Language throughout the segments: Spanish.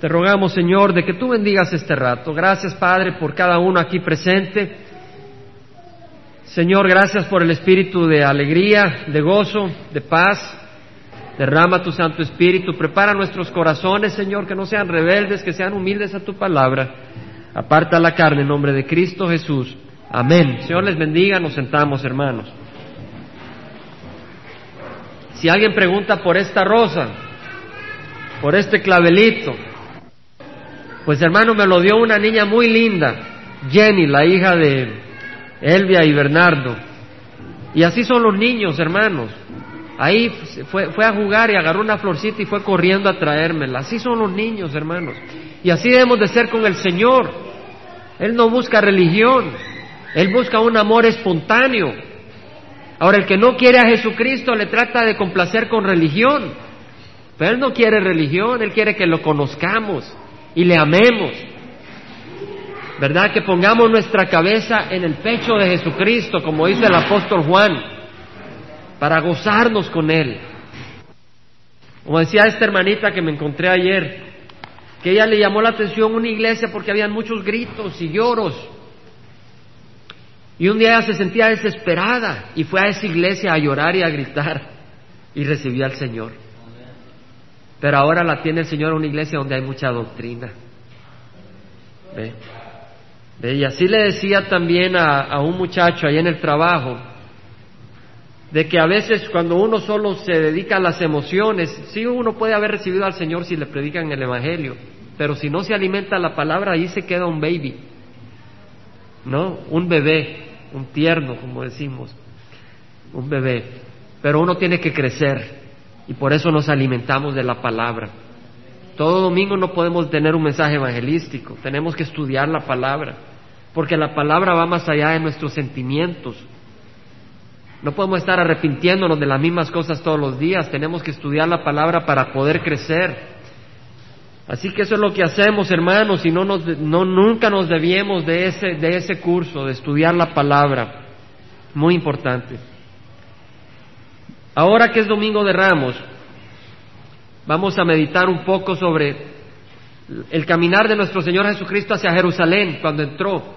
Te rogamos, Señor, de que tú bendigas este rato. Gracias, Padre, por cada uno aquí presente. Señor, gracias por el espíritu de alegría, de gozo, de paz. Derrama tu Santo Espíritu. Prepara nuestros corazones, Señor, que no sean rebeldes, que sean humildes a tu palabra. Aparta la carne en nombre de Cristo Jesús. Amén. Señor les bendiga. Nos sentamos, hermanos. Si alguien pregunta por esta rosa, por este clavelito, pues hermano, me lo dio una niña muy linda, Jenny, la hija de Elvia y Bernardo. Y así son los niños, hermanos. Ahí fue, fue, a jugar y agarró una florcita y fue corriendo a traérmela. Así son los niños, hermanos. Y así debemos de ser con el Señor. Él no busca religión, Él busca un amor espontáneo. Ahora, el que no quiere a Jesucristo le trata de complacer con religión. Pero Él no quiere religión, Él quiere que lo conozcamos y le amemos. ¿Verdad? Que pongamos nuestra cabeza en el pecho de Jesucristo, como dice el apóstol Juan, para gozarnos con Él. Como decía esta hermanita que me encontré ayer, que ella le llamó la atención una iglesia porque habían muchos gritos y lloros. Y un día ella se sentía desesperada y fue a esa iglesia a llorar y a gritar y recibió al Señor. Pero ahora la tiene el Señor una iglesia donde hay mucha doctrina. ¿Ve? Y así le decía también a, a un muchacho ahí en el trabajo, de que a veces cuando uno solo se dedica a las emociones, sí uno puede haber recibido al Señor si le predican el Evangelio, pero si no se alimenta la palabra, ahí se queda un baby, ¿no? Un bebé, un tierno, como decimos, un bebé. Pero uno tiene que crecer, y por eso nos alimentamos de la palabra. Todo domingo no podemos tener un mensaje evangelístico, tenemos que estudiar la palabra, porque la palabra va más allá de nuestros sentimientos. No podemos estar arrepintiéndonos de las mismas cosas todos los días, tenemos que estudiar la palabra para poder crecer. Así que eso es lo que hacemos, hermanos, y no, nos, no nunca nos debíamos de ese, de ese curso, de estudiar la palabra. Muy importante. Ahora que es Domingo de Ramos, vamos a meditar un poco sobre el caminar de nuestro Señor Jesucristo hacia Jerusalén cuando entró.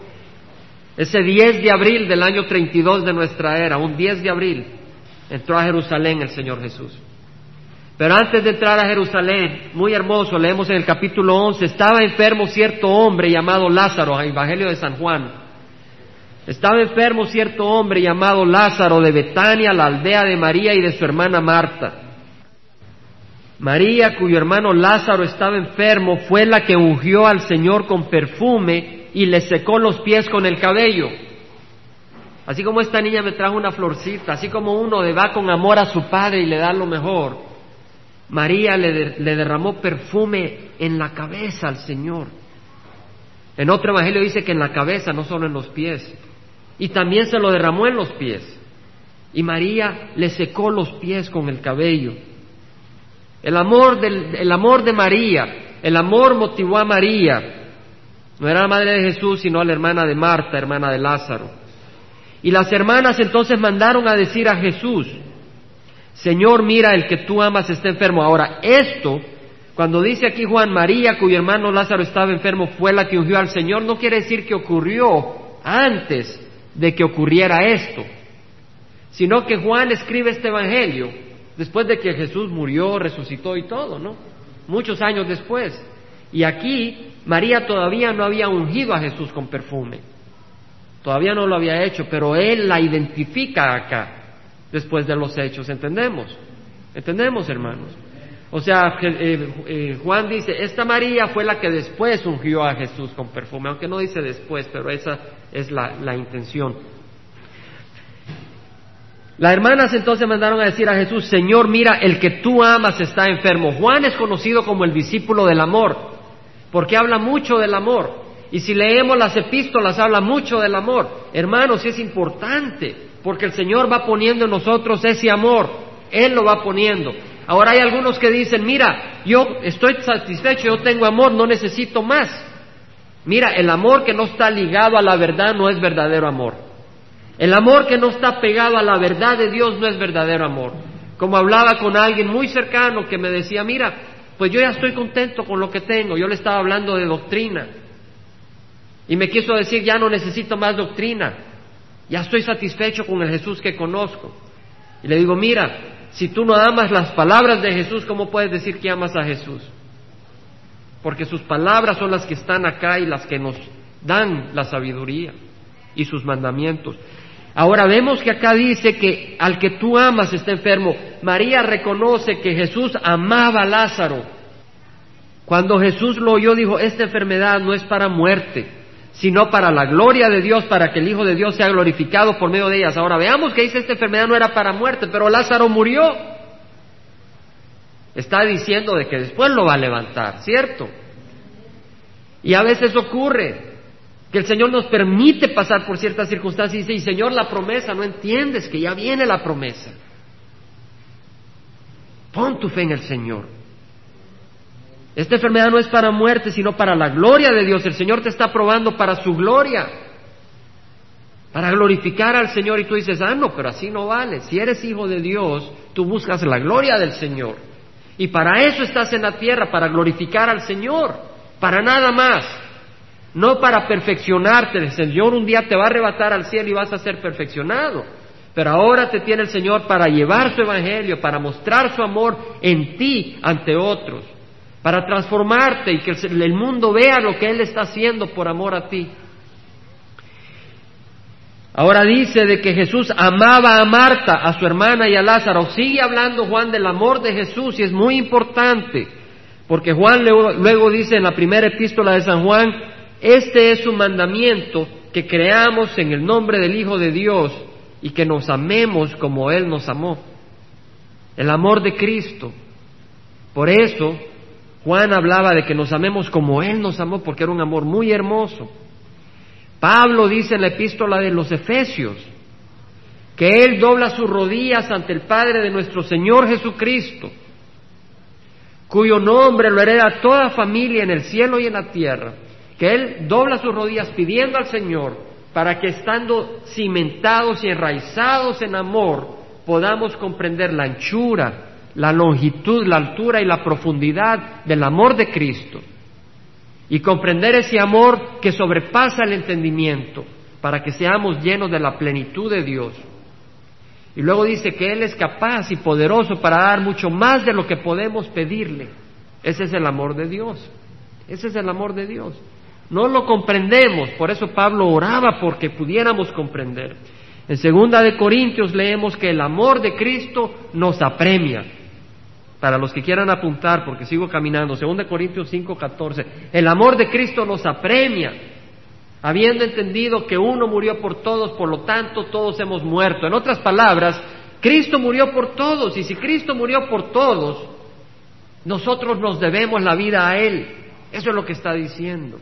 Ese 10 de abril del año 32 de nuestra era, un 10 de abril, entró a Jerusalén el Señor Jesús. Pero antes de entrar a Jerusalén, muy hermoso, leemos en el capítulo 11, estaba enfermo cierto hombre llamado Lázaro, Evangelio de San Juan. Estaba enfermo cierto hombre llamado Lázaro de Betania, la aldea de María y de su hermana Marta. María, cuyo hermano Lázaro estaba enfermo, fue la que ungió al Señor con perfume y le secó los pies con el cabello. Así como esta niña me trajo una florcita, así como uno le va con amor a su padre y le da lo mejor, María le, le derramó perfume en la cabeza al Señor. En otro evangelio dice que en la cabeza, no solo en los pies y también se lo derramó en los pies. Y María le secó los pies con el cabello. El amor, del, el amor de María, el amor motivó a María. No era la madre de Jesús, sino a la hermana de Marta, hermana de Lázaro. Y las hermanas entonces mandaron a decir a Jesús, Señor, mira, el que tú amas está enfermo. Ahora, esto, cuando dice aquí Juan, María, cuyo hermano Lázaro estaba enfermo, fue la que ungió al Señor, no quiere decir que ocurrió antes de que ocurriera esto, sino que Juan escribe este Evangelio después de que Jesús murió, resucitó y todo, ¿no? Muchos años después. Y aquí María todavía no había ungido a Jesús con perfume, todavía no lo había hecho, pero él la identifica acá, después de los hechos, ¿entendemos? ¿Entendemos, hermanos? O sea, eh, eh, Juan dice, esta María fue la que después ungió a Jesús con perfume, aunque no dice después, pero esa es la, la intención. Las hermanas entonces mandaron a decir a Jesús, Señor, mira, el que tú amas está enfermo. Juan es conocido como el discípulo del amor, porque habla mucho del amor. Y si leemos las epístolas, habla mucho del amor. Hermanos, es importante, porque el Señor va poniendo en nosotros ese amor. Él lo va poniendo. Ahora hay algunos que dicen, mira, yo estoy satisfecho, yo tengo amor, no necesito más. Mira, el amor que no está ligado a la verdad no es verdadero amor. El amor que no está pegado a la verdad de Dios no es verdadero amor. Como hablaba con alguien muy cercano que me decía, mira, pues yo ya estoy contento con lo que tengo. Yo le estaba hablando de doctrina. Y me quiso decir, ya no necesito más doctrina. Ya estoy satisfecho con el Jesús que conozco. Y le digo, mira, si tú no amas las palabras de Jesús, ¿cómo puedes decir que amas a Jesús? Porque sus palabras son las que están acá y las que nos dan la sabiduría y sus mandamientos. Ahora vemos que acá dice que al que tú amas está enfermo. María reconoce que Jesús amaba a Lázaro. Cuando Jesús lo oyó dijo, esta enfermedad no es para muerte, sino para la gloria de Dios, para que el Hijo de Dios sea glorificado por medio de ellas. Ahora veamos que dice esta enfermedad no era para muerte, pero Lázaro murió. Está diciendo de que después lo va a levantar, ¿cierto? Y a veces ocurre que el Señor nos permite pasar por ciertas circunstancias y dice, y Señor, la promesa, no entiendes que ya viene la promesa. Pon tu fe en el Señor. Esta enfermedad no es para muerte, sino para la gloria de Dios. El Señor te está probando para su gloria, para glorificar al Señor. Y tú dices, ah, no, pero así no vale. Si eres hijo de Dios, tú buscas la gloria del Señor. Y para eso estás en la tierra, para glorificar al Señor, para nada más no para perfeccionarte. El Señor un día te va a arrebatar al cielo y vas a ser perfeccionado. Pero ahora te tiene el Señor para llevar su evangelio, para mostrar su amor en ti ante otros, para transformarte y que el mundo vea lo que Él está haciendo por amor a ti. Ahora dice de que Jesús amaba a Marta, a su hermana y a Lázaro. Sigue hablando Juan del amor de Jesús y es muy importante, porque Juan luego, dice en la primera epístola de San Juan, este es su mandamiento, que creamos en el nombre del Hijo de Dios y que nos amemos como Él nos amó. El amor de Cristo. Por eso Juan hablaba de que nos amemos como Él nos amó, porque era un amor muy hermoso. Pablo dice en la epístola de los Efesios que Él dobla sus rodillas ante el Padre de nuestro Señor Jesucristo, cuyo nombre lo hereda toda familia en el cielo y en la tierra que Él dobla sus rodillas pidiendo al Señor para que estando cimentados y enraizados en amor podamos comprender la anchura, la longitud, la altura y la profundidad del amor de Cristo y comprender ese amor que sobrepasa el entendimiento para que seamos llenos de la plenitud de Dios. Y luego dice que Él es capaz y poderoso para dar mucho más de lo que podemos pedirle. Ese es el amor de Dios. Ese es el amor de Dios. No lo comprendemos, por eso Pablo oraba porque pudiéramos comprender. En segunda de Corintios leemos que el amor de Cristo nos apremia. Para los que quieran apuntar, porque sigo caminando, segunda de Corintios 5:14, el amor de Cristo nos apremia, habiendo entendido que uno murió por todos, por lo tanto todos hemos muerto. En otras palabras, Cristo murió por todos, y si Cristo murió por todos, nosotros nos debemos la vida a Él. Eso es lo que está diciendo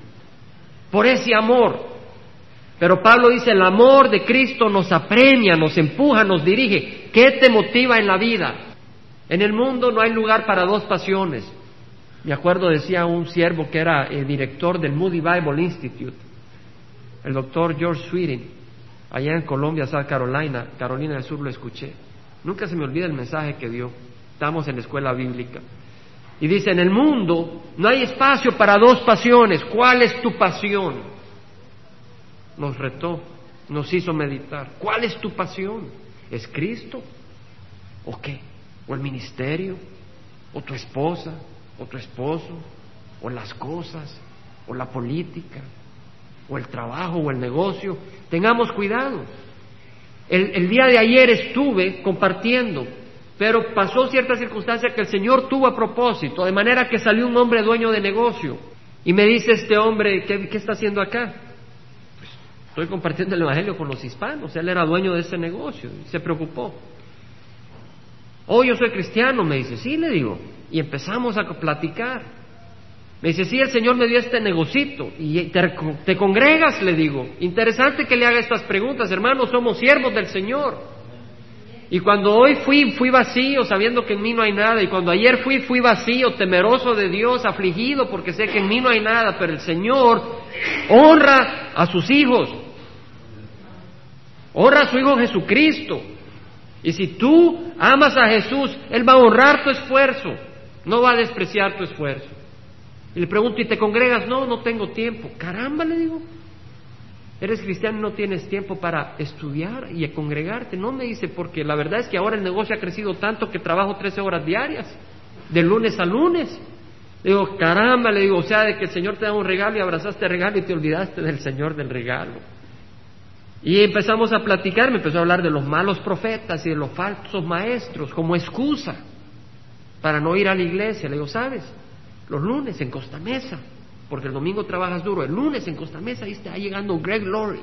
por ese amor. Pero Pablo dice, el amor de Cristo nos apremia, nos empuja, nos dirige. ¿Qué te motiva en la vida? En el mundo no hay lugar para dos pasiones. Me acuerdo, decía un siervo que era el director del Moody Bible Institute, el doctor George Sweeting, allá en Colombia, South Carolina, Carolina del Sur, lo escuché. Nunca se me olvida el mensaje que dio. Estamos en la escuela bíblica. Y dice, en el mundo no hay espacio para dos pasiones. ¿Cuál es tu pasión? Nos retó, nos hizo meditar. ¿Cuál es tu pasión? ¿Es Cristo? ¿O qué? ¿O el ministerio? ¿O tu esposa? ¿O tu esposo? ¿O las cosas? ¿O la política? ¿O el trabajo? ¿O el negocio? Tengamos cuidado. El, día de ayer estuve compartiendo pero pasó cierta circunstancia que el Señor tuvo a propósito, de manera que salió un hombre dueño de negocio. Y me dice este hombre, ¿qué, está haciendo acá? Pues, estoy compartiendo el Evangelio con los hispanos. Él era dueño de ese negocio y se preocupó. Oh, yo soy cristiano, me dice. Sí, le digo. Y empezamos a platicar. Me dice, sí, el Señor me dio este negocito. Y te, te congregas, le digo. Interesante que le haga estas preguntas, hermanos, somos siervos del Señor. Y cuando hoy fui, fui vacío, sabiendo que en mí no hay nada. Y cuando ayer fui, fui vacío, temeroso de Dios, afligido, porque sé que en mí no hay nada. Pero el Señor honra a sus hijos. Honra a su Hijo Jesucristo. Y si tú amas a Jesús, Él va a honrar tu esfuerzo. no va a despreciar tu esfuerzo. Y le pregunto, ¿y te congregas? No, no tengo tiempo. Caramba, le digo. Eres cristiano y no tienes tiempo para estudiar y congregarte. No me dice, porque la verdad es que ahora el negocio ha crecido tanto que trabajo 13 horas diarias, de lunes a lunes. Le digo, caramba, le digo, o sea, de que el Señor te da un regalo y abrazaste el regalo y te olvidaste del Señor del regalo. Y empezamos a platicar, me empezó a hablar de los malos profetas y de los falsos maestros como excusa para no ir a la iglesia. Le digo, ¿sabes? Los lunes en Costa Mesa, porque el domingo trabajas duro, el lunes en Costa Mesa ahí está llegando Greg Laurie,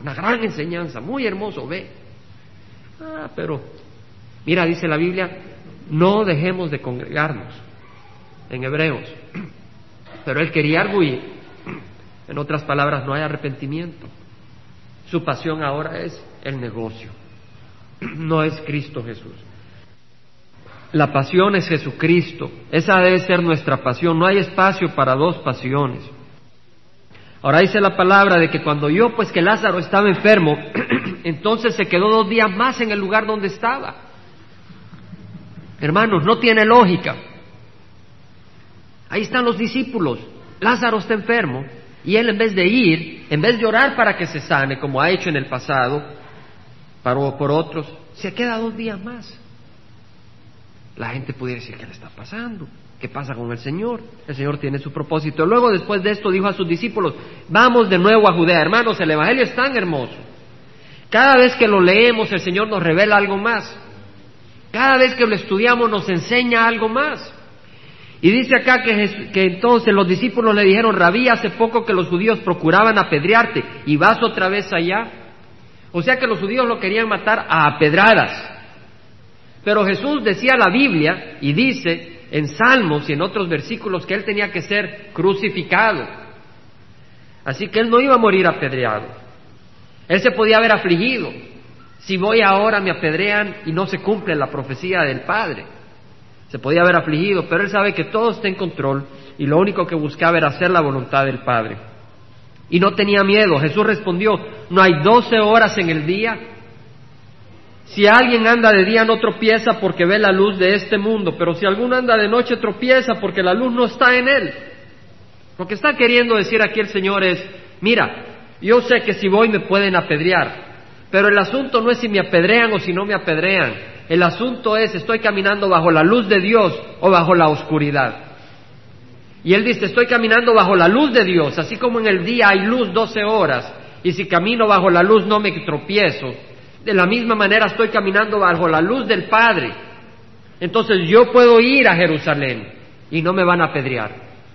una gran enseñanza, muy hermoso, ve. Ah, pero, mira, dice la Biblia, no dejemos de congregarnos, en Hebreos. Pero él quería arguir, en otras palabras, no hay arrepentimiento. Su pasión ahora es el negocio, no es Cristo Jesús. La pasión es Jesucristo, esa debe ser nuestra pasión, no hay espacio para dos pasiones. Ahora dice la palabra de que cuando yo, pues que Lázaro estaba enfermo, entonces se quedó dos días más en el lugar donde estaba. Hermanos, no tiene lógica. Ahí están los discípulos. Lázaro está enfermo y él en vez de ir, en vez de orar para que se sane, como ha hecho en el pasado, paró por otros, se queda dos días más. La gente pudiera decir, ¿qué le está pasando? ¿Qué pasa con el Señor? El Señor tiene su propósito. Luego, después de esto, dijo a sus discípulos, vamos de nuevo a Judea. Hermanos, el Evangelio es tan hermoso. Cada vez que lo leemos, el Señor nos revela algo más. Cada vez que lo estudiamos, nos enseña algo más. Y dice acá que, que, entonces los discípulos le dijeron, Rabí, hace poco que los judíos procuraban apedrearte y vas otra vez allá. O sea que los judíos lo querían matar a apedradas. Pero Jesús decía la Biblia y dice en Salmos y en otros versículos que él tenía que ser crucificado. Así que él no iba a morir apedreado. Él se podía haber afligido. Si voy ahora me apedrean y no se cumple la profecía del Padre se podía haber afligido, pero él sabe que todo está en control y lo único que buscaba era hacer la voluntad del Padre. Y no tenía miedo. Jesús respondió, no hay doce horas en el día. Si alguien anda de día no tropieza porque ve la luz de este mundo, pero si alguno anda de noche tropieza porque la luz no está en él. Lo que está queriendo decir aquí el Señor es, mira, yo sé que si voy me pueden apedrear, pero el asunto no es si me apedrean o si no me apedrean. El asunto es, estoy caminando bajo la luz de Dios o bajo la oscuridad. Y él dice, estoy caminando bajo la luz de Dios, así como en el día hay luz doce horas, y si camino bajo la luz no me tropiezo. De la misma manera estoy caminando bajo la luz del Padre. Entonces yo puedo ir a Jerusalén y no me van a apedrear.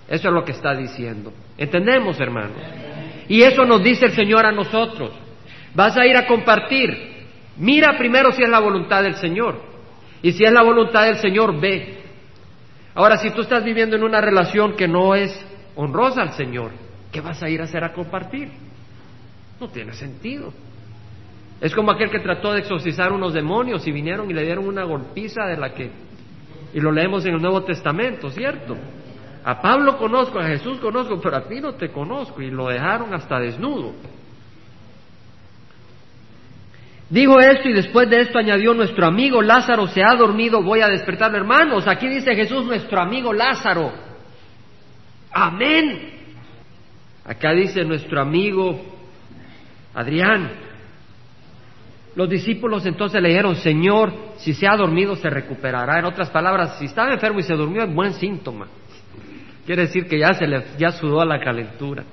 Eso es lo que está diciendo. ¿Entendemos, hermanos? Y eso nos dice el Señor a nosotros. Vas a ir a compartir, Mira primero si es la voluntad del Señor. Y si es la voluntad del Señor, ve. Ahora, si tú estás viviendo en una relación que no es honrosa al Señor, ¿qué vas a ir a hacer a compartir? No tiene sentido. Es como aquel que trató de exorcizar unos demonios y vinieron y le dieron una golpiza de la que... Y lo leemos en el Nuevo Testamento, ¿cierto? A Pablo conozco, a Jesús conozco, pero a ti no te conozco. Y lo dejaron hasta desnudo. Dijo esto y después de esto añadió, nuestro amigo Lázaro se ha dormido, voy a despertarlo. Hermanos, aquí dice Jesús, nuestro amigo Lázaro. Amén. Acá dice nuestro amigo Adrián. Los discípulos entonces le dijeron, Señor, si se ha dormido se recuperará. En otras palabras, si estaba enfermo y se durmió es buen síntoma. Quiere decir que ya se le ya sudó a la calentura.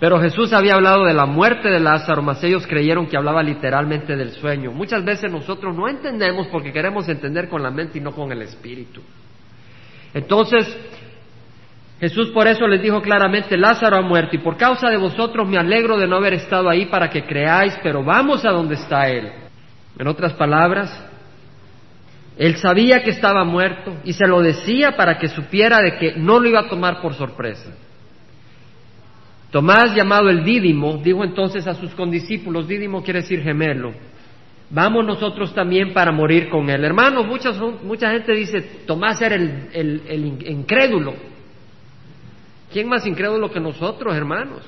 Pero Jesús había hablado de la muerte de Lázaro, mas ellos creyeron que hablaba literalmente del sueño. Muchas veces nosotros no entendemos porque queremos entender con la mente y no con el espíritu. Entonces, Jesús por eso les dijo claramente, Lázaro ha muerto y por causa de vosotros me alegro de no haber estado ahí para que creáis, pero vamos a donde está Él. En otras palabras, Él sabía que estaba muerto y se lo decía para que supiera de que no lo iba a tomar por sorpresa. Tomás, llamado el Dídimo, dijo entonces a sus condiscípulos, Dídimo quiere decir gemelo, vamos nosotros también para morir con él. Hermanos, mucha gente dice, Tomás era el, el incrédulo. ¿Quién más incrédulo que nosotros, hermanos?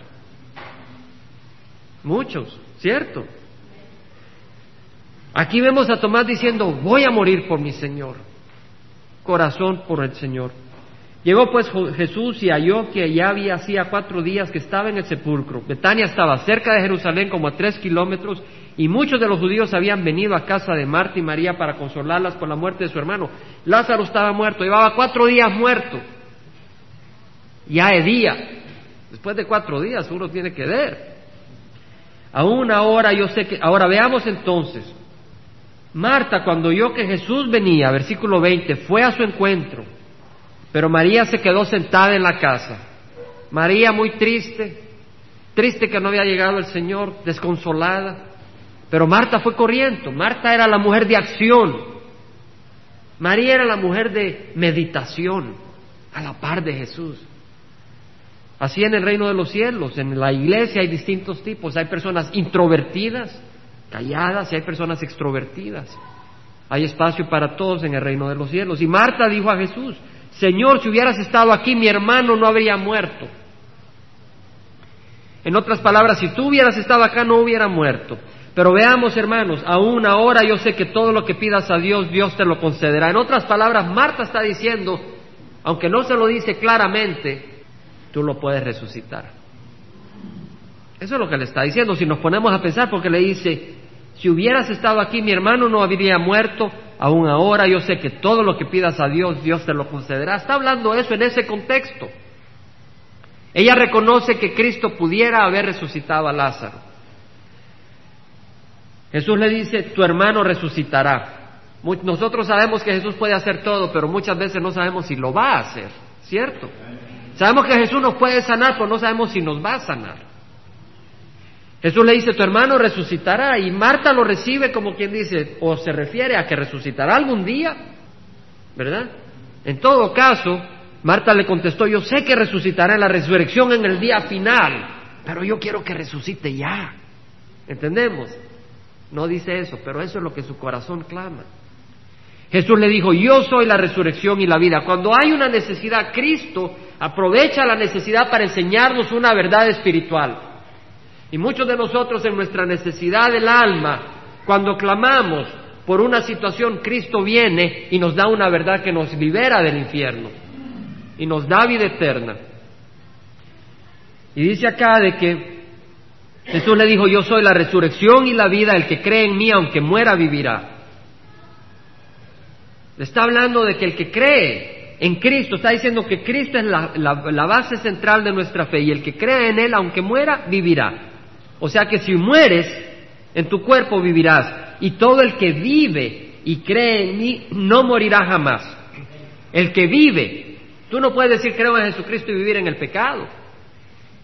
Muchos, ¿cierto? Aquí vemos a Tomás diciendo, voy a morir por mi Señor. corazón por el Señor. Llegó pues Jesús y halló que ya había hacía cuatro días que estaba en el sepulcro. Betania estaba cerca de Jerusalén como a tres kilómetros y muchos de los judíos habían venido a casa de Marta y María para consolarlas por la muerte de su hermano. Lázaro estaba muerto, llevaba cuatro días muerto. Ya es día. Después de cuatro días uno tiene que ver. Aún ahora yo sé que... Ahora veamos entonces. Marta cuando oyó que Jesús venía, versículo 20, fue a su encuentro pero María se quedó sentada en la casa. María muy triste, triste que no había llegado el Señor, desconsolada. Pero Marta fue corriendo. Marta era la mujer de acción. María era la mujer de meditación, a la par de Jesús. Así en el reino de los cielos, en la iglesia hay distintos tipos. Hay personas introvertidas, calladas, y hay personas extrovertidas. Hay espacio para todos en el reino de los cielos. Y Marta dijo a Jesús, Señor, si hubieras estado aquí, mi hermano no habría muerto. En otras palabras, si tú hubieras estado acá, no hubiera muerto. Pero veamos, hermanos, aún ahora yo sé que todo lo que pidas a Dios, Dios te lo concederá. En otras palabras, Marta está diciendo, aunque no se lo dice claramente, tú lo puedes resucitar. Eso es lo que le está diciendo. Si nos ponemos a pensar, porque le dice, si hubieras estado aquí, mi hermano no habría muerto, aún ahora yo sé que todo lo que pidas a Dios, Dios te lo concederá. Está hablando eso en ese contexto. Ella reconoce que Cristo pudiera haber resucitado a Lázaro. Jesús le dice, tu hermano resucitará. Nosotros sabemos que Jesús puede hacer todo, pero muchas veces no sabemos si lo va a hacer, ¿cierto? Sabemos que Jesús nos puede sanar, pero no sabemos si nos va a sanar. Jesús le dice, tu hermano resucitará y Marta lo recibe como quien dice, o se refiere a que resucitará algún día, ¿verdad? En todo caso, Marta le contestó, yo sé que resucitará en la resurrección en el día final, pero yo quiero que resucite ya. ¿Entendemos? No dice eso, pero eso es lo que su corazón clama. Jesús le dijo, yo soy la resurrección y la vida. Cuando hay una necesidad, Cristo aprovecha la necesidad para enseñarnos una verdad espiritual. Y muchos de nosotros en nuestra necesidad del alma, cuando clamamos por una situación, Cristo viene y nos da una verdad que nos libera del infierno y nos da vida eterna. Y dice acá de que Jesús le dijo, yo soy la resurrección y la vida, el que cree en mí, aunque muera, vivirá. Le está hablando de que el que cree en Cristo, está diciendo que Cristo es la, la base central de nuestra fe y el que cree en Él, aunque muera, vivirá. O sea que si mueres, en tu cuerpo vivirás. Y todo el que vive y cree en mí no morirá jamás. El que vive, tú no puedes decir creo en Jesucristo y vivir en el pecado.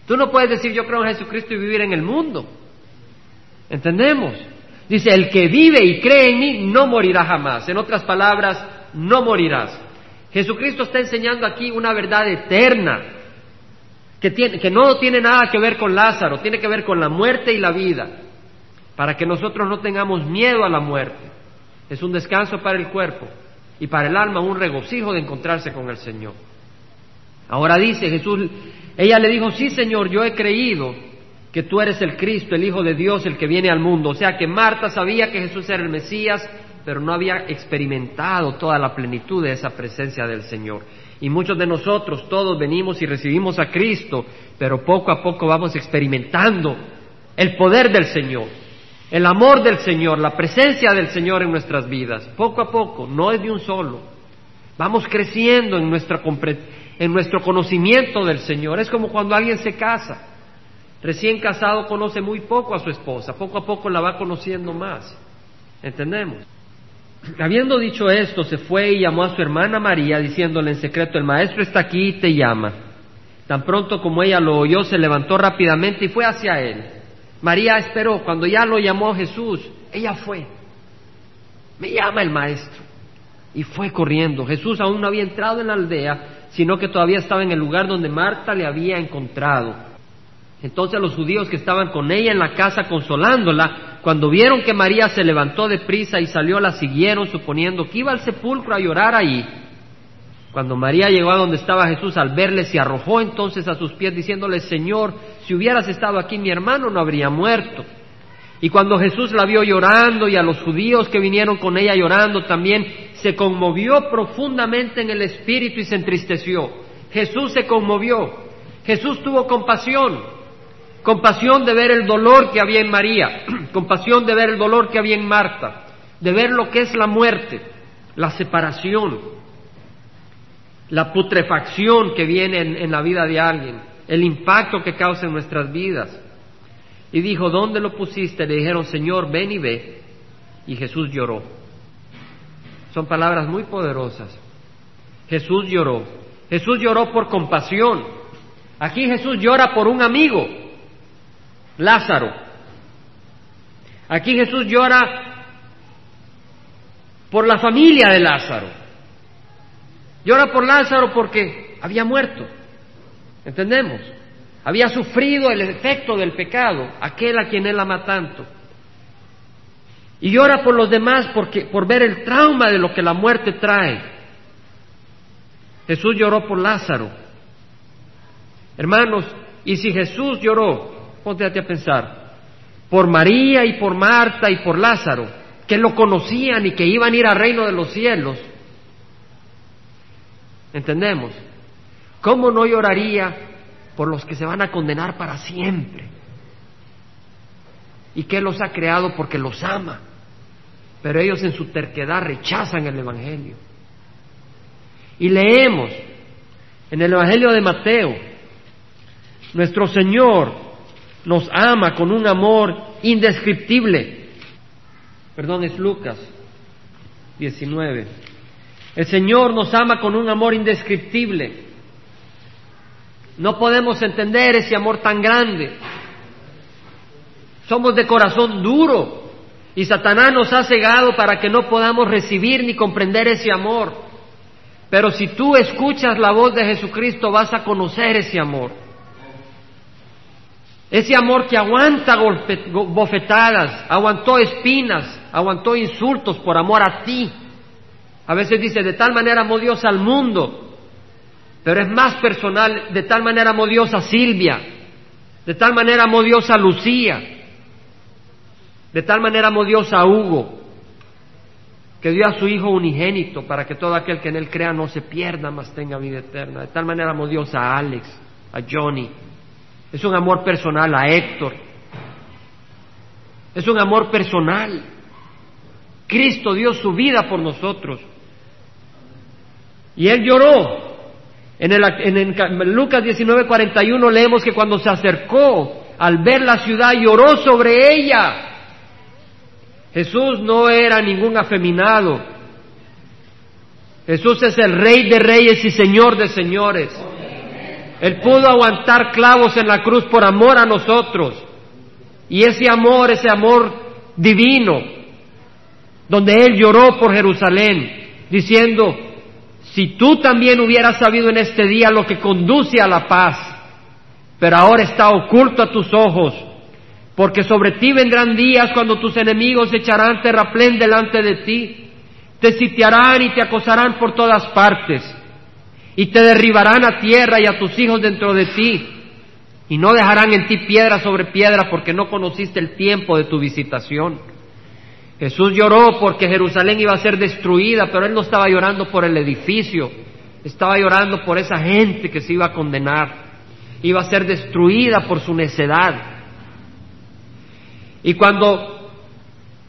Tú no puedes decir yo creo en Jesucristo y vivir en el mundo. ¿Entendemos? Dice, el que vive y cree en mí no morirá jamás. En otras palabras, no morirás. Jesucristo está enseñando aquí una verdad eterna, que, tiene, que no tiene nada que ver con Lázaro, tiene que ver con la muerte y la vida, para que nosotros no tengamos miedo a la muerte. Es un descanso para el cuerpo y para el alma un regocijo de encontrarse con el Señor. Ahora dice Jesús, ella le dijo, sí Señor, yo he creído que tú eres el Cristo, el Hijo de Dios, el que viene al mundo. O sea que Marta sabía que Jesús era el Mesías, pero no había experimentado toda la plenitud de esa presencia del Señor. Y muchos de nosotros, todos venimos y recibimos a Cristo, pero poco a poco vamos experimentando el poder del Señor, el amor del Señor, la presencia del Señor en nuestras vidas. Poco a poco, no es de un solo. Vamos creciendo en, nuestra, en nuestro conocimiento del Señor. Es como cuando alguien se casa. Recién casado conoce muy poco a su esposa, poco a poco la va conociendo más. ¿Entendemos? Habiendo dicho esto, se fue y llamó a su hermana María, diciéndole en secreto, el maestro está aquí y te llama. Tan pronto como ella lo oyó, se levantó rápidamente y fue hacia él. María esperó, cuando ya lo llamó Jesús, ella fue. Me llama el maestro. Y fue corriendo. Jesús aún no había entrado en la aldea, sino que todavía estaba en el lugar donde Marta le había encontrado. Entonces los judíos que estaban con ella en la casa consolándola, cuando vieron que María se levantó de prisa y salió, la siguieron suponiendo que iba al sepulcro a llorar ahí. Cuando María llegó a donde estaba Jesús, al verle se arrojó entonces a sus pies diciéndole, Señor, si hubieras estado aquí mi hermano no habría muerto. Y cuando Jesús la vio llorando y a los judíos que vinieron con ella llorando también, se conmovió profundamente en el espíritu y se entristeció. Jesús se conmovió. Jesús tuvo compasión. Compasión de ver el dolor que había en María. compasión de ver el dolor que había en Marta. De ver lo que es la muerte, la separación, la putrefacción que viene en, la vida de alguien, el impacto que causa en nuestras vidas. Y dijo, ¿dónde lo pusiste? Le dijeron, Señor, ven y ve. Y Jesús lloró. Son palabras muy poderosas. Jesús lloró. Jesús lloró por compasión. Aquí Jesús llora por un amigo, Lázaro. Aquí Jesús llora por la familia de Lázaro. Llora por Lázaro porque había muerto. ¿Entendemos? había sufrido el efecto del pecado, aquel a quien él ama tanto. Y llora por los demás porque, por ver el trauma de lo que la muerte trae. Jesús lloró por Lázaro. Hermanos, y si Jesús lloró, ponte a pensar, por María y por Marta y por Lázaro, que lo conocían y que iban a ir al reino de los cielos, ¿entendemos? ¿Cómo no lloraría por los que se van a condenar para siempre. Y que los ha creado porque los ama. Pero ellos en su terquedad rechazan el Evangelio. Y leemos en el Evangelio de Mateo, nuestro Señor nos ama con un amor indescriptible. Perdón, es Lucas 19. El Señor nos ama con un amor indescriptible. No podemos entender ese amor tan grande. Somos de corazón duro y Satanás nos ha cegado para que no podamos recibir ni comprender ese amor. Pero si tú escuchas la voz de Jesucristo vas a conocer ese amor. Ese amor que aguanta bofetadas, aguantó espinas, aguantó insultos por amor a ti. A veces dice, de tal manera amó Dios al mundo pero es más personal, de tal manera amó Dios a Silvia, de tal manera amó Dios a Lucía, de tal manera amó Dios a Hugo, que dio a su Hijo unigénito para que todo aquel que en Él crea no se pierda, mas tenga vida eterna. De tal manera amó Dios a Alex, a Johnny. Es un amor personal a Héctor. Es un amor personal. Cristo dio su vida por nosotros. Y Él lloró en, el, en, Lucas 19:41 leemos que cuando se acercó al ver la ciudad lloró sobre ella. Jesús no era ningún afeminado. Jesús es el rey de reyes y señor de señores. Él pudo aguantar clavos en la cruz por amor a nosotros. Y ese amor, ese amor divino, donde Él lloró por Jerusalén, diciendo, si tú también hubieras sabido en este día lo que conduce a la paz, pero ahora está oculto a tus ojos, porque sobre ti vendrán días cuando tus enemigos echarán terraplén delante de ti, te sitiarán y te acosarán por todas partes, y te derribarán a tierra y a tus hijos dentro de ti, y no dejarán en ti piedra sobre piedra porque no conociste el tiempo de tu visitación. Jesús lloró porque Jerusalén iba a ser destruida, pero él no estaba llorando por el edificio, estaba llorando por esa gente que se iba a condenar, iba a ser destruida por su necedad. Y cuando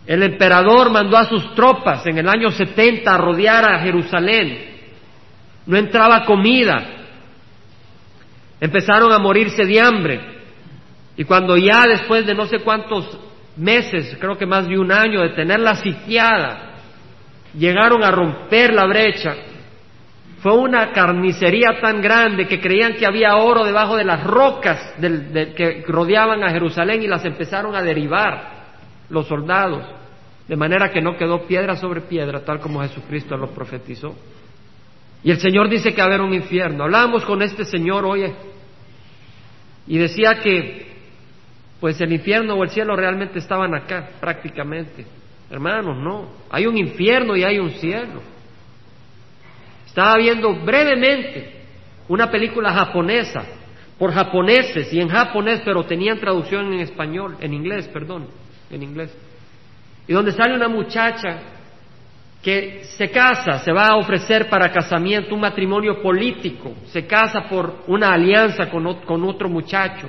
el emperador mandó a sus tropas en el año 70 a rodear a Jerusalén, no entraba comida, empezaron a morirse de hambre. Y cuando ya después de no sé cuántos meses, creo que más de un año, de tenerla sitiada, llegaron a romper la brecha. Fue una carnicería tan grande que creían que había oro debajo de las rocas que rodeaban a Jerusalén y las empezaron a derivar los soldados, de manera que no quedó piedra sobre piedra, tal como Jesucristo lo profetizó. Y el Señor dice que va a haber un infierno. Hablábamos con este Señor hoy y decía que pues el infierno o el cielo realmente estaban acá, prácticamente. Hermanos, no. Hay un infierno y hay un cielo. Estaba viendo brevemente una película japonesa, por japoneses y en japonés, pero tenían traducción en español, en inglés, perdón. en inglés. Y donde sale una muchacha que se casa, se va a ofrecer para casamiento, un matrimonio político, se casa por una alianza con, otro muchacho.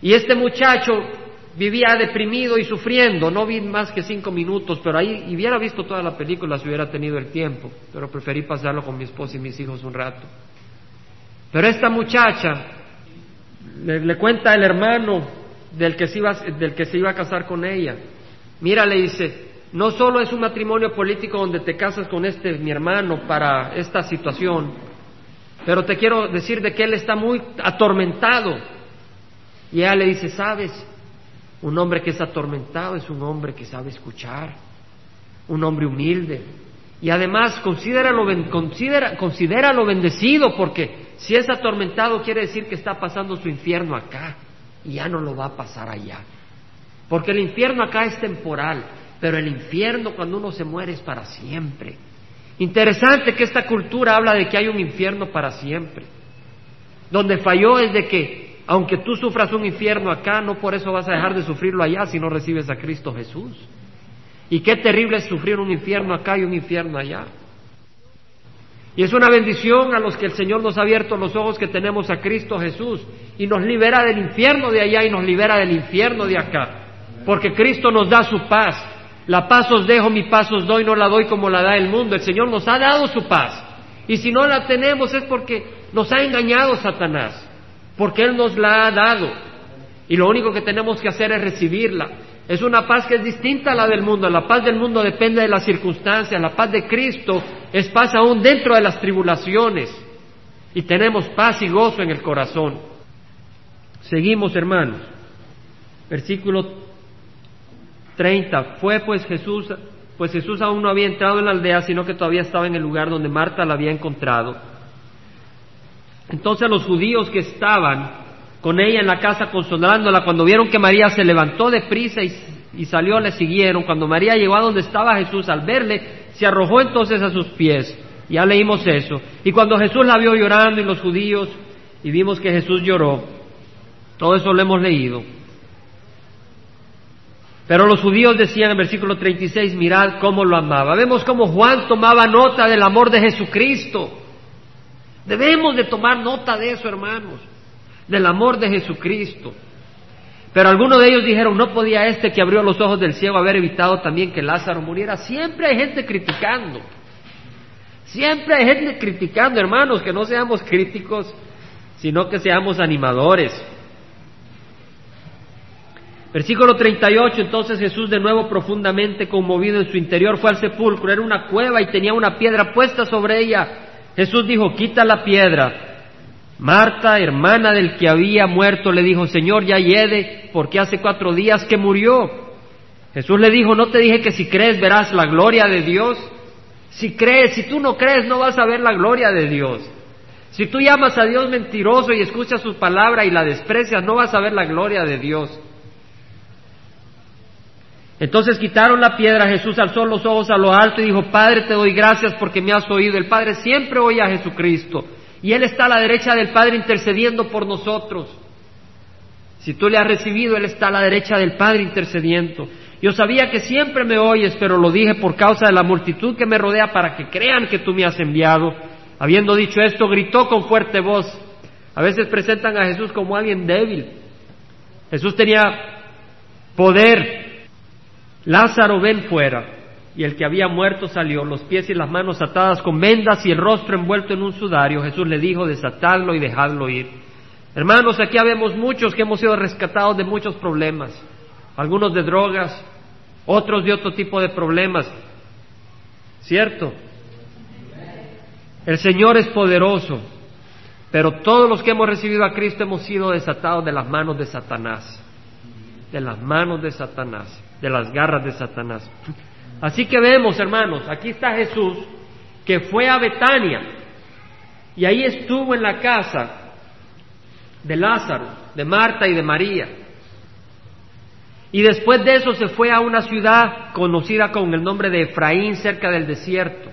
Y este muchacho vivía deprimido y sufriendo, no vi más que cinco minutos, pero ahí hubiera visto toda la película si hubiera tenido el tiempo, pero preferí pasarlo con mi esposa y mis hijos un rato. Pero esta muchacha le, cuenta el hermano del que, se iba, del que se iba a casar con ella, mira, le dice, no solo es un matrimonio político donde te casas con este mi hermano para esta situación, pero te quiero decir de que él está muy atormentado. Y ella le dice, sabes, un hombre que es atormentado es un hombre que sabe escuchar, un hombre humilde. Y además considéralo, considera, considéralo bendecido porque si es atormentado quiere decir que está pasando su infierno acá y ya no lo va a pasar allá. Porque el infierno acá es temporal, pero el infierno cuando uno se muere es para siempre. Interesante que esta cultura habla de que hay un infierno para siempre. Donde falló es de que aunque tú sufras un infierno acá, no por eso vas a dejar de sufrirlo allá si no recibes a Cristo Jesús. Y qué terrible es sufrir un infierno acá y un infierno allá. Y es una bendición a los que el Señor nos ha abierto los ojos que tenemos a Cristo Jesús y nos libera del infierno de allá y nos libera del infierno de acá. Porque Cristo nos da su paz. La paz os dejo, mi paz os doy, no la doy como la da el mundo. El Señor nos ha dado su paz. Y si no la tenemos es porque nos ha engañado Satanás, porque Él nos la ha dado. Y lo único que tenemos que hacer es recibirla. Es una paz que es distinta a la del mundo. La paz del mundo depende de las circunstancias. La paz de Cristo es paz aún dentro de las tribulaciones. Y tenemos paz y gozo en el corazón. Seguimos, hermanos. Versículo 30. Fue pues Jesús, pues Jesús aún no había entrado en la aldea, sino que todavía estaba en el lugar donde Marta la había encontrado. Entonces los judíos que estaban con ella en la casa consolándola, cuando vieron que María se levantó de prisa y, salió, le siguieron. Cuando María llegó a donde estaba Jesús, al verle, se arrojó entonces a sus pies. Ya leímos eso. Y cuando Jesús la vio llorando y los judíos, y vimos que Jesús lloró, todo eso lo hemos leído. Pero los judíos decían en versículo 36, mirad cómo lo amaba. Vemos cómo Juan tomaba nota del amor de Jesucristo. Debemos de tomar nota de eso, hermanos, del amor de Jesucristo. Pero algunos de ellos dijeron, no podía este que abrió los ojos del ciego haber evitado también que Lázaro muriera. Siempre hay gente criticando. Siempre hay gente criticando, hermanos, que no seamos críticos, sino que seamos animadores. Versículo 38, entonces Jesús de nuevo profundamente conmovido en su interior fue al sepulcro, era una cueva y tenía una piedra puesta sobre ella. Jesús dijo, quita la piedra. Marta, hermana del que había muerto, le dijo, Señor, ya yede, porque hace cuatro días que murió. Jesús le dijo, no te dije que si crees verás la gloria de Dios. Si crees, si tú no crees, no vas a ver la gloria de Dios. Si tú llamas a Dios mentiroso y escuchas su palabra y la desprecias, no vas a ver la gloria de Dios. Entonces quitaron la piedra, Jesús alzó los ojos a lo alto y dijo, Padre, te doy gracias porque me has oído. El Padre siempre oye a Jesucristo y Él está a la derecha del Padre intercediendo por nosotros. Si tú le has recibido, Él está a la derecha del Padre intercediendo. Yo sabía que siempre me oyes, pero lo dije por causa de la multitud que me rodea para que crean que tú me has enviado. Habiendo dicho esto, gritó con fuerte voz. A veces presentan a Jesús como alguien débil. Jesús tenía poder, Lázaro, ven fuera. Y el que había muerto salió, los pies y las manos atadas con vendas y el rostro envuelto en un sudario. Jesús le dijo, desatadlo y dejadlo ir. Hermanos, aquí habemos muchos que hemos sido rescatados de muchos problemas, algunos de drogas, otros de otro tipo de problemas. ¿Cierto? El Señor es poderoso, pero todos los que hemos recibido a Cristo hemos sido desatados de las manos de Satanás, de las manos de Satanás de las garras de Satanás. Así que vemos, hermanos, aquí está Jesús que fue a Betania y ahí estuvo en la casa de Lázaro, de Marta y de María. Y después de eso se fue a una ciudad conocida con el nombre de Efraín, cerca del desierto,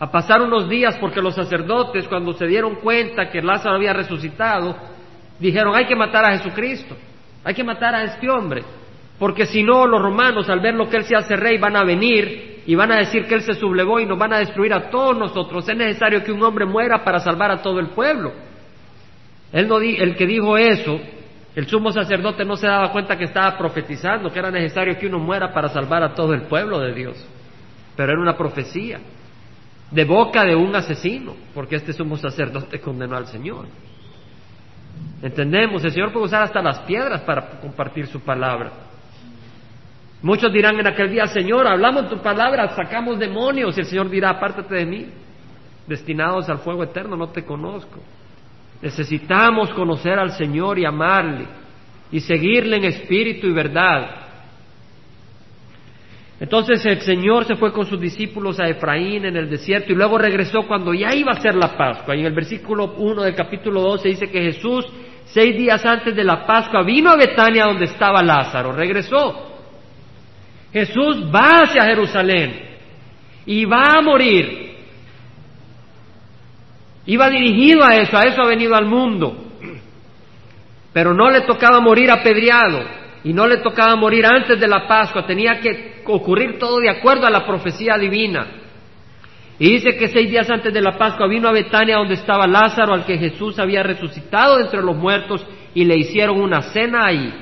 a pasar unos días porque los sacerdotes, cuando se dieron cuenta que Lázaro había resucitado, dijeron, hay que matar a Jesucristo, hay que matar a este hombre. Porque si no, los romanos, al ver lo que Él se hace rey, van a venir y van a decir que Él se sublevó y nos van a destruir a todos nosotros. Es necesario que un hombre muera para salvar a todo el pueblo. Él no el que dijo eso, el sumo sacerdote no se daba cuenta que estaba profetizando, que era necesario que uno muera para salvar a todo el pueblo de Dios. Pero era una profecía de boca de un asesino, porque este sumo sacerdote condenó al Señor. Entendemos, el Señor puede usar hasta las piedras para compartir su palabra. Muchos dirán en aquel día, Señor, hablamos tu palabra, sacamos demonios, y el Señor dirá, apártate de mí, destinados al fuego eterno, no te conozco. Necesitamos conocer al Señor y amarle, y seguirle en espíritu y verdad. Entonces el Señor se fue con sus discípulos a Efraín en el desierto y luego regresó cuando ya iba a ser la Pascua. Y en el versículo 1 del capítulo 12 dice que Jesús, seis días antes de la Pascua, vino a Betania donde estaba Lázaro, regresó. Jesús va hacia Jerusalén y va a morir. Iba dirigido a eso, a eso ha venido al mundo. Pero no le tocaba morir apedreado y no le tocaba morir antes de la Pascua, tenía que ocurrir todo de acuerdo a la profecía divina. Y dice que seis días antes de la Pascua vino a Betania donde estaba Lázaro, al que Jesús había resucitado entre los muertos, y le hicieron una cena ahí.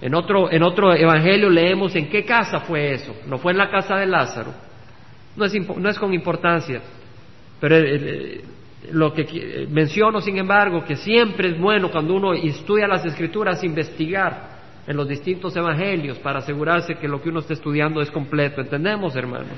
En otro, en otro evangelio leemos en qué casa fue eso. No fue en la casa de Lázaro. No es, no es con importancia. Pero eh, eh, lo que menciono, sin embargo, que siempre es bueno cuando uno estudia las escrituras investigar en los distintos evangelios para asegurarse que lo que uno está estudiando es completo. ¿Entendemos, hermanos?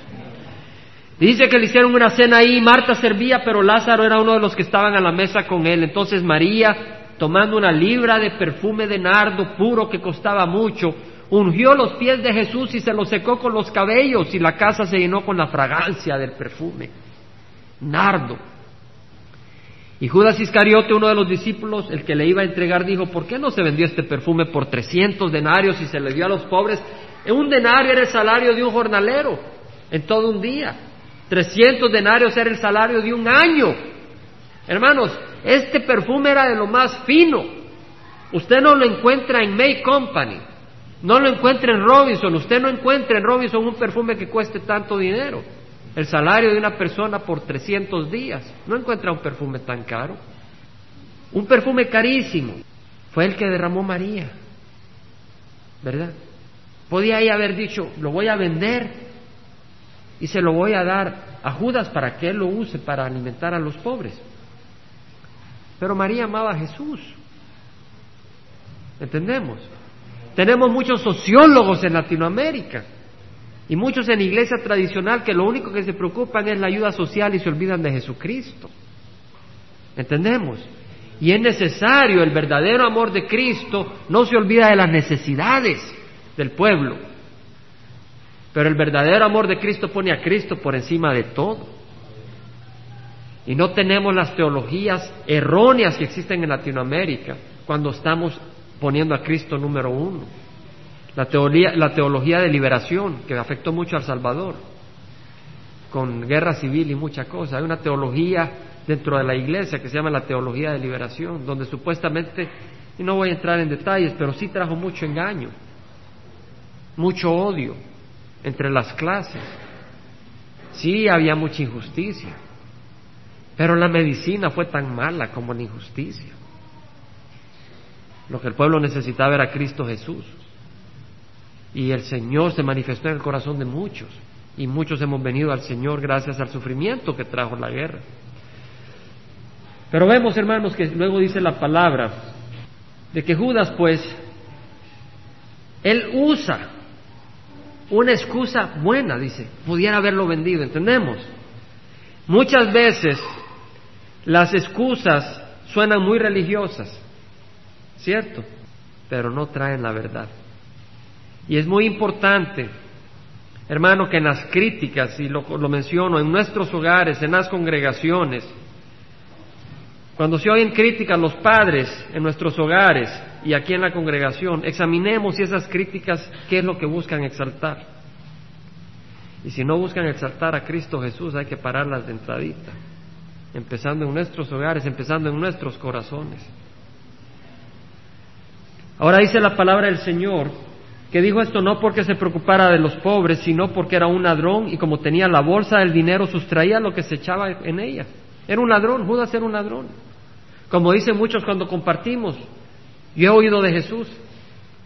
Dice que le hicieron una cena ahí, Marta servía, pero Lázaro era uno de los que estaban a la mesa con él. Entonces María tomando una libra de perfume de nardo puro que costaba mucho, ungió los pies de Jesús y se los secó con los cabellos y la casa se llenó con la fragancia del perfume. Nardo. Y Judas Iscariote, uno de los discípulos, el que le iba a entregar, dijo, ¿por qué no se vendió este perfume por trescientos denarios y se le dio a los pobres? Un denario era el salario de un jornalero en todo un día. Trescientos denarios era el salario de un año. Hermanos, este perfume era de lo más fino. Usted no lo encuentra en May Company, no lo encuentra en Robinson, usted no encuentra en Robinson un perfume que cueste tanto dinero. El salario de una persona por 300 días, no encuentra un perfume tan caro. Un perfume carísimo fue el que derramó María, ¿verdad? Podía haber dicho, lo voy a vender y se lo voy a dar a Judas para que él lo use para alimentar a los pobres. Pero María amaba a Jesús. ¿Entendemos? Tenemos muchos sociólogos en Latinoamérica y muchos en iglesia tradicional que lo único que se preocupan es la ayuda social y se olvidan de Jesucristo. ¿Entendemos? Y es necesario, el verdadero amor de Cristo no se olvida de las necesidades del pueblo. Pero el verdadero amor de Cristo pone a Cristo por encima de todo. Y no tenemos las teologías erróneas que existen en Latinoamérica cuando estamos poniendo a Cristo número uno. La teología, la teología de liberación que afectó mucho a El Salvador, con guerra civil y mucha cosa. Hay una teología dentro de la iglesia que se llama la teología de liberación, donde supuestamente, y no voy a entrar en detalles, pero sí trajo mucho engaño, mucho odio entre las clases. Sí había mucha injusticia. Pero la medicina fue tan mala como la injusticia. Lo que el pueblo necesitaba era Cristo Jesús. Y el Señor se manifestó en el corazón de muchos. Y muchos hemos venido al Señor gracias al sufrimiento que trajo la guerra. Pero vemos, hermanos, que luego dice la palabra de que Judas, pues, él usa una excusa buena, dice, pudiera haberlo vendido, ¿entendemos? Muchas veces las excusas suenan muy religiosas, ¿cierto? Pero no traen la verdad. Y es muy importante, hermano, que en las críticas, y lo, menciono, en nuestros hogares, en las congregaciones, cuando se oyen críticas los padres en nuestros hogares y aquí en la congregación, examinemos si esas críticas, qué es lo que buscan exaltar. Y si no buscan exaltar a Cristo Jesús, hay que pararlas de entradita empezando en nuestros hogares, empezando en nuestros corazones. Ahora dice la palabra del Señor que dijo esto no porque se preocupara de los pobres, sino porque era un ladrón y como tenía la bolsa del dinero sustraía lo que se echaba en ella. Era un ladrón, Judas era un ladrón. Como dicen muchos cuando compartimos, yo he oído de Jesús,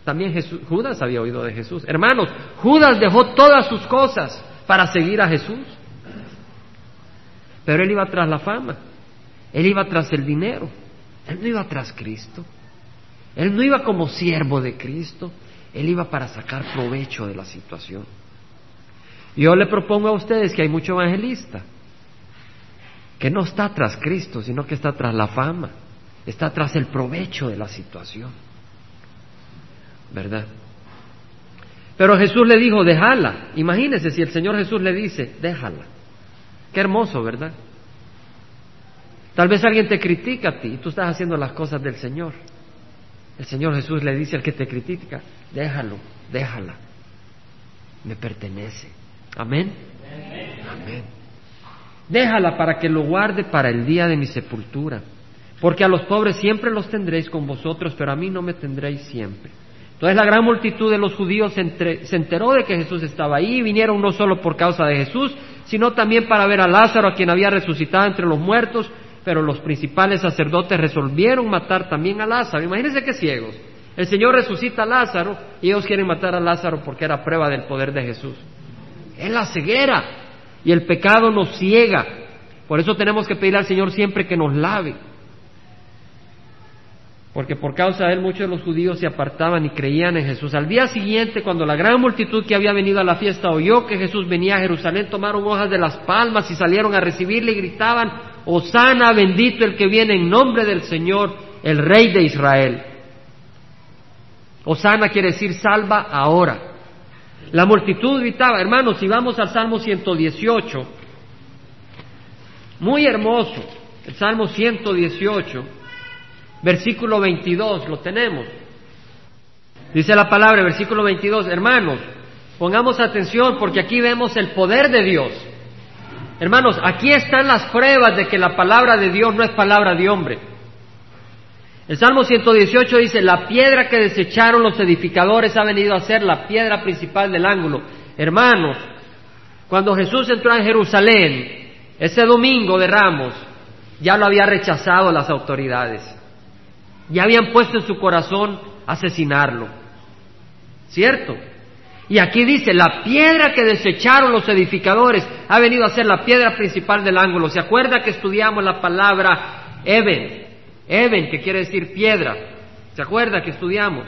también Judas había oído de Jesús. Hermanos, Judas dejó todas sus cosas para seguir a Jesús. Pero él iba tras la fama, él iba tras el dinero, él no iba tras Cristo, él no iba como siervo de Cristo, él iba para sacar provecho de la situación. Yo le propongo a ustedes que hay mucho evangelista que no está tras Cristo, sino que está tras la fama, está tras el provecho de la situación. ¿Verdad? Pero Jesús le dijo, déjala. Imagínese si el Señor Jesús le dice, déjala. Qué hermoso, ¿verdad? Tal vez alguien te critica a ti y tú estás haciendo las cosas del Señor. El Señor Jesús le dice al que te critica, déjalo, déjala. Me pertenece. Amén. Amén. Déjala para que lo guarde para el día de mi sepultura. Porque a los pobres siempre los tendréis con vosotros, pero a mí no me tendréis siempre. Entonces la gran multitud de los judíos se, enteró de que Jesús estaba ahí y vinieron no solo por causa de Jesús, sino también para ver a Lázaro, a quien había resucitado entre los muertos, pero los principales sacerdotes resolvieron matar también a Lázaro. Imagínense qué ciegos. El Señor resucita a Lázaro y ellos quieren matar a Lázaro porque era prueba del poder de Jesús. Es la ceguera y el pecado nos ciega. Por eso tenemos que pedir al Señor siempre que nos lave porque por causa de él muchos de los judíos se apartaban y creían en Jesús. Al día siguiente, cuando la gran multitud que había venido a la fiesta oyó que Jesús venía a Jerusalén, tomaron hojas de las palmas y salieron a recibirle y gritaban, Osana, bendito el que viene en nombre del Señor, el Rey de Israel. Osana quiere decir salva ahora. La multitud gritaba, hermanos, si vamos al Salmo 118, muy hermoso, el Salmo 118, versículo 22, lo tenemos. Dice la palabra, versículo 22, hermanos, pongamos atención porque aquí vemos el poder de Dios. Hermanos, aquí están las pruebas de que la palabra de Dios no es palabra de hombre. El Salmo 118 dice, la piedra que desecharon los edificadores ha venido a ser la piedra principal del ángulo. Hermanos, cuando Jesús entró en Jerusalén, ese domingo de Ramos, ya lo había rechazado las autoridades. Ya habían puesto en su corazón asesinarlo. ¿Cierto? Y aquí dice, la piedra que desecharon los edificadores ha venido a ser la piedra principal del ángulo. ¿Se acuerda que estudiamos la palabra Eben? Eben, que quiere decir piedra. ¿Se acuerda que estudiamos?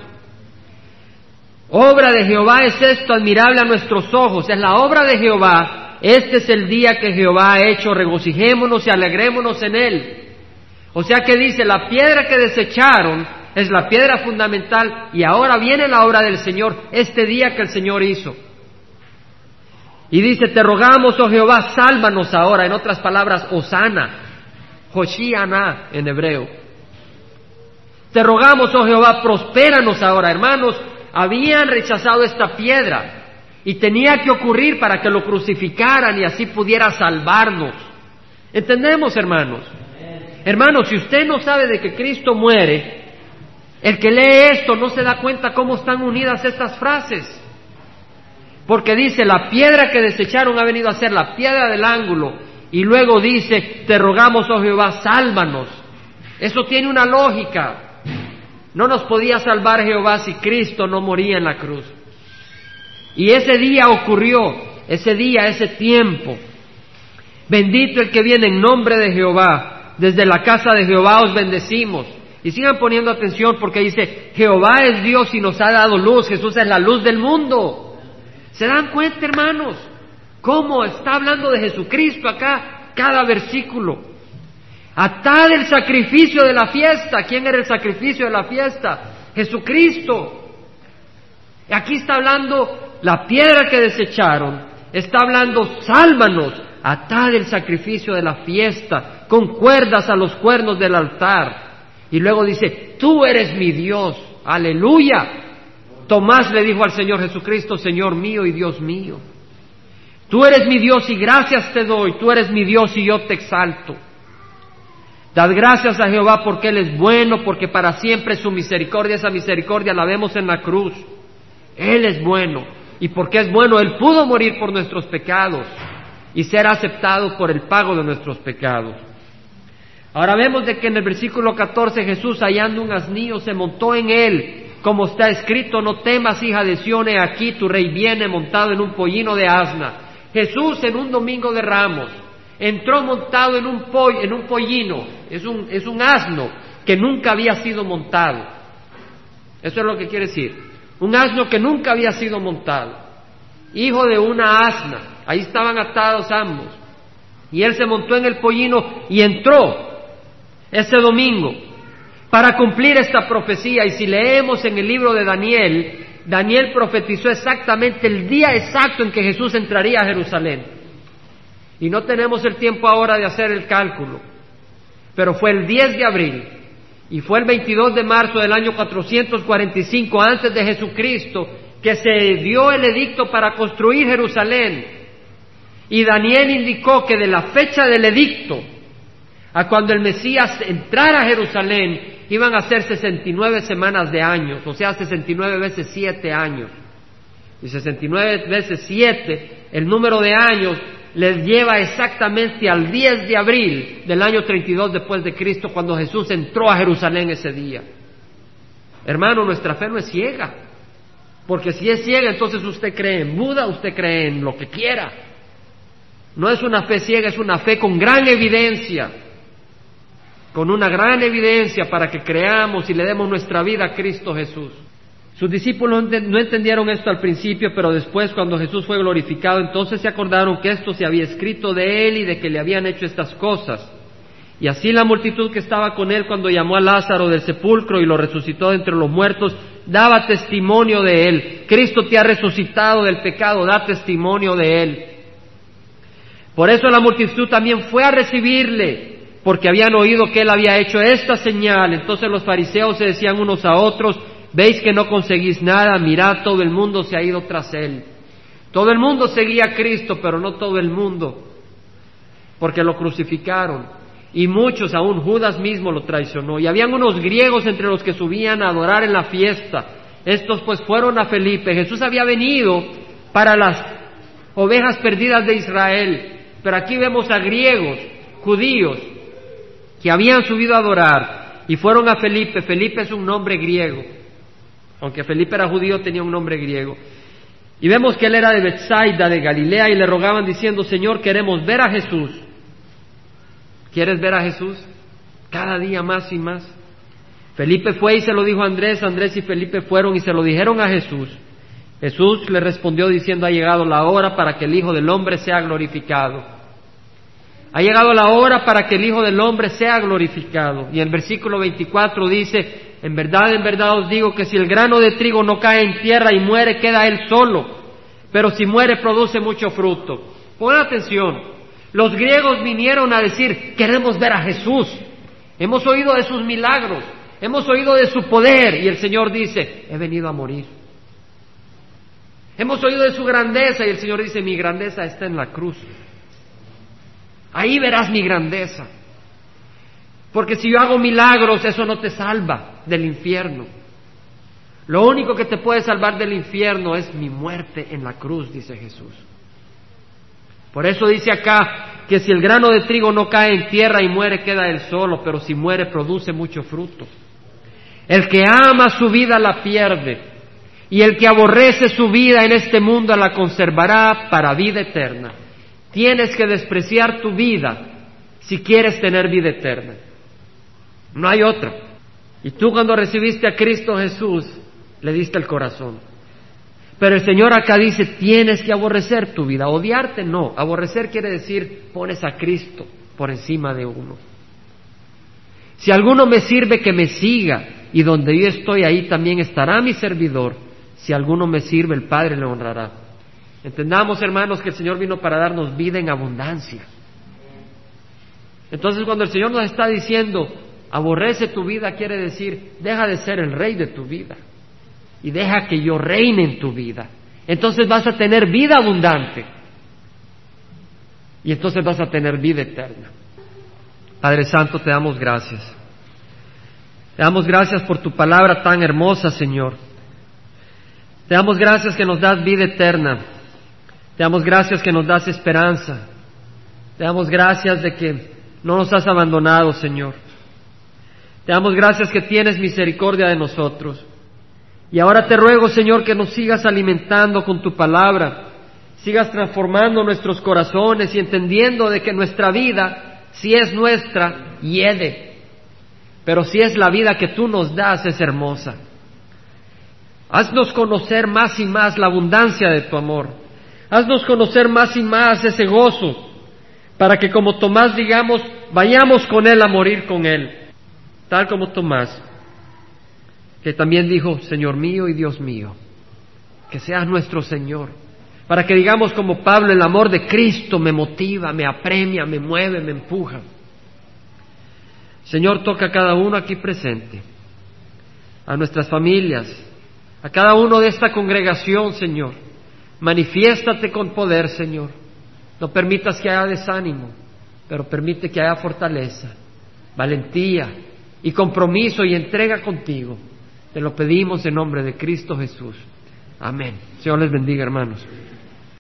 Obra de Jehová es esto admirable a nuestros ojos. Es la obra de Jehová. Este es el día que Jehová ha hecho. Regocijémonos y alegrémonos en él. O sea que dice, la piedra que desecharon es la piedra fundamental y ahora viene la obra del Señor, este día que el Señor hizo. Y dice, te rogamos, oh Jehová, sálvanos ahora, en otras palabras, Osana, Hoshiana en hebreo. Te rogamos, oh Jehová, prospéranos ahora, hermanos, habían rechazado esta piedra y tenía que ocurrir para que lo crucificaran y así pudiera salvarnos. ¿Entendemos, hermanos? Hermano, si usted no sabe de que Cristo muere, el que lee esto no se da cuenta cómo están unidas estas frases. Porque dice, la piedra que desecharon ha venido a ser la piedra del ángulo. Y luego dice, te rogamos, oh Jehová, sálvanos. Eso tiene una lógica. No nos podía salvar Jehová si Cristo no moría en la cruz. Y ese día ocurrió, ese día, ese tiempo. Bendito el que viene en nombre de Jehová desde la casa de Jehová os bendecimos. Y sigan poniendo atención porque dice, Jehová es Dios y nos ha dado luz, Jesús es la luz del mundo. ¿Se dan cuenta, hermanos? ¿Cómo está hablando de Jesucristo acá cada versículo? Atad el sacrificio de la fiesta. ¿Quién era el sacrificio de la fiesta? Jesucristo. Aquí está hablando la piedra que desecharon. Está hablando, sálvanos, atad el sacrificio de la fiesta con cuerdas a los cuernos del altar. Y luego dice, tú eres mi Dios, aleluya. Tomás le dijo al Señor Jesucristo, Señor mío y Dios mío. Tú eres mi Dios y gracias te doy, tú eres mi Dios y yo te exalto. Dad gracias a Jehová porque Él es bueno, porque para siempre su misericordia, esa misericordia la vemos en la cruz. Él es bueno. Y porque es bueno, Él pudo morir por nuestros pecados y ser aceptado por el pago de nuestros pecados. Ahora vemos de que en el versículo 14 Jesús hallando un asnillo se montó en él, como está escrito, no temas hija de Sione, aquí tu rey viene montado en un pollino de asna. Jesús en un domingo de ramos entró montado en un, en un pollino, es un asno que nunca había sido montado. Eso es lo que quiere decir. Un asno que nunca había sido montado. Hijo de una asna. Ahí estaban atados ambos. Y él se montó en el pollino y entró ese domingo para cumplir esta profecía. Y si leemos en el libro de Daniel, Daniel profetizó exactamente el día exacto en que Jesús entraría a Jerusalén. Y no tenemos el tiempo ahora de hacer el cálculo, pero fue el 10 de abril y fue el 22 de marzo del año 445 antes de Jesucristo que se dio el edicto para construir Jerusalén. Y Daniel indicó que de la fecha del edicto a cuando el Mesías entrara a Jerusalén, iban a ser 69 semanas de años, o sea, 69 veces 7 años. Y 69 veces 7, el número de años les lleva exactamente al 10 de abril del año 32 después de Cristo, cuando Jesús entró a Jerusalén ese día. Hermano, nuestra fe no es ciega, porque si es ciega, entonces usted cree en Buda, usted cree en lo que quiera. No es una fe ciega, es una fe con gran evidencia con una gran evidencia para que creamos y le demos nuestra vida a Cristo Jesús. Sus discípulos no entendieron esto al principio, pero después cuando Jesús fue glorificado, entonces se acordaron que esto se había escrito de él y de que le habían hecho estas cosas. Y así la multitud que estaba con él cuando llamó a Lázaro del sepulcro y lo resucitó de entre los muertos, daba testimonio de él. Cristo te ha resucitado del pecado, da testimonio de él. Por eso la multitud también fue a recibirle porque habían oído que él había hecho esta señal. Entonces los fariseos se decían unos a otros, veis que no conseguís nada, mirad, todo el mundo se ha ido tras él. Todo el mundo seguía a Cristo, pero no todo el mundo, porque lo crucificaron. Y muchos, aún Judas mismo lo traicionó. Y habían unos griegos entre los que subían a adorar en la fiesta. Estos pues fueron a Felipe. Jesús había venido para las ovejas perdidas de Israel. Pero aquí vemos a griegos, judíos, que habían subido a adorar y fueron a Felipe. Felipe es un nombre griego. Aunque Felipe era judío, tenía un nombre griego. Y vemos que él era de Bethsaida, de Galilea, y le rogaban diciendo, Señor, queremos ver a Jesús. ¿Quieres ver a Jesús? Cada día más y más. Felipe fue y se lo dijo a Andrés, Andrés y Felipe fueron y se lo dijeron a Jesús. Jesús le respondió diciendo, ha llegado la hora para que el Hijo del Hombre sea glorificado. Ha llegado la hora para que el Hijo del Hombre sea glorificado. Y en el versículo 24 dice, en verdad, en verdad os digo que si el grano de trigo no cae en tierra y muere, queda él solo, pero si muere produce mucho fruto. Pon atención, los griegos vinieron a decir, queremos ver a Jesús, hemos oído de sus milagros, hemos oído de su poder, y el Señor dice, he venido a morir. Hemos oído de su grandeza, y el Señor dice, mi grandeza está en la cruz. Ahí verás mi grandeza. Porque si yo hago milagros, eso no te salva del infierno. Lo único que te puede salvar del infierno es mi muerte en la cruz, dice Jesús. Por eso dice acá que si el grano de trigo no cae en tierra y muere, queda él solo, pero si muere, produce mucho fruto. El que ama su vida la pierde, y el que aborrece su vida en este mundo la conservará para vida eterna. Tienes que despreciar tu vida si quieres tener vida eterna. No hay otra. Y tú cuando recibiste a Cristo Jesús, le diste el corazón. Pero el Señor acá dice, tienes que aborrecer tu vida. Odiarte no. Aborrecer quiere decir, pones a Cristo por encima de uno. Si alguno me sirve, que me siga. Y donde yo estoy, ahí también estará mi servidor. Si alguno me sirve, el Padre le honrará. Entendamos, hermanos, que el Señor vino para darnos vida en abundancia. Entonces, cuando el Señor nos está diciendo, aborrece tu vida, quiere decir, deja de ser el rey de tu vida y deja que yo reine en tu vida. Entonces vas a tener vida abundante y entonces vas a tener vida eterna. Padre Santo, te damos gracias. Te damos gracias por tu palabra tan hermosa, Señor. Te damos gracias que nos das vida eterna. Te damos gracias que nos das esperanza. Te damos gracias de que no nos has abandonado, Señor. Te damos gracias que tienes misericordia de nosotros. Y ahora te ruego, Señor, que nos sigas alimentando con tu palabra, sigas transformando nuestros corazones y entendiendo de que nuestra vida, si es nuestra, hiede, pero si es la vida que tú nos das, es hermosa. Haznos conocer más y más la abundancia de tu amor. Haznos conocer más y más ese gozo, para que como Tomás digamos, vayamos con Él a morir con Él, tal como Tomás, que también dijo, Señor mío y Dios mío, que seas nuestro Señor, para que digamos como Pablo, el amor de Cristo me motiva, me apremia, me mueve, me empuja. Señor, toca a cada uno aquí presente, a nuestras familias, a cada uno de esta congregación, Señor. Manifiéstate con poder, Señor. No permitas que haya desánimo, pero permite que haya fortaleza, valentía y compromiso y entrega contigo. Te lo pedimos en nombre de Cristo Jesús. Amén. Señor les bendiga, hermanos.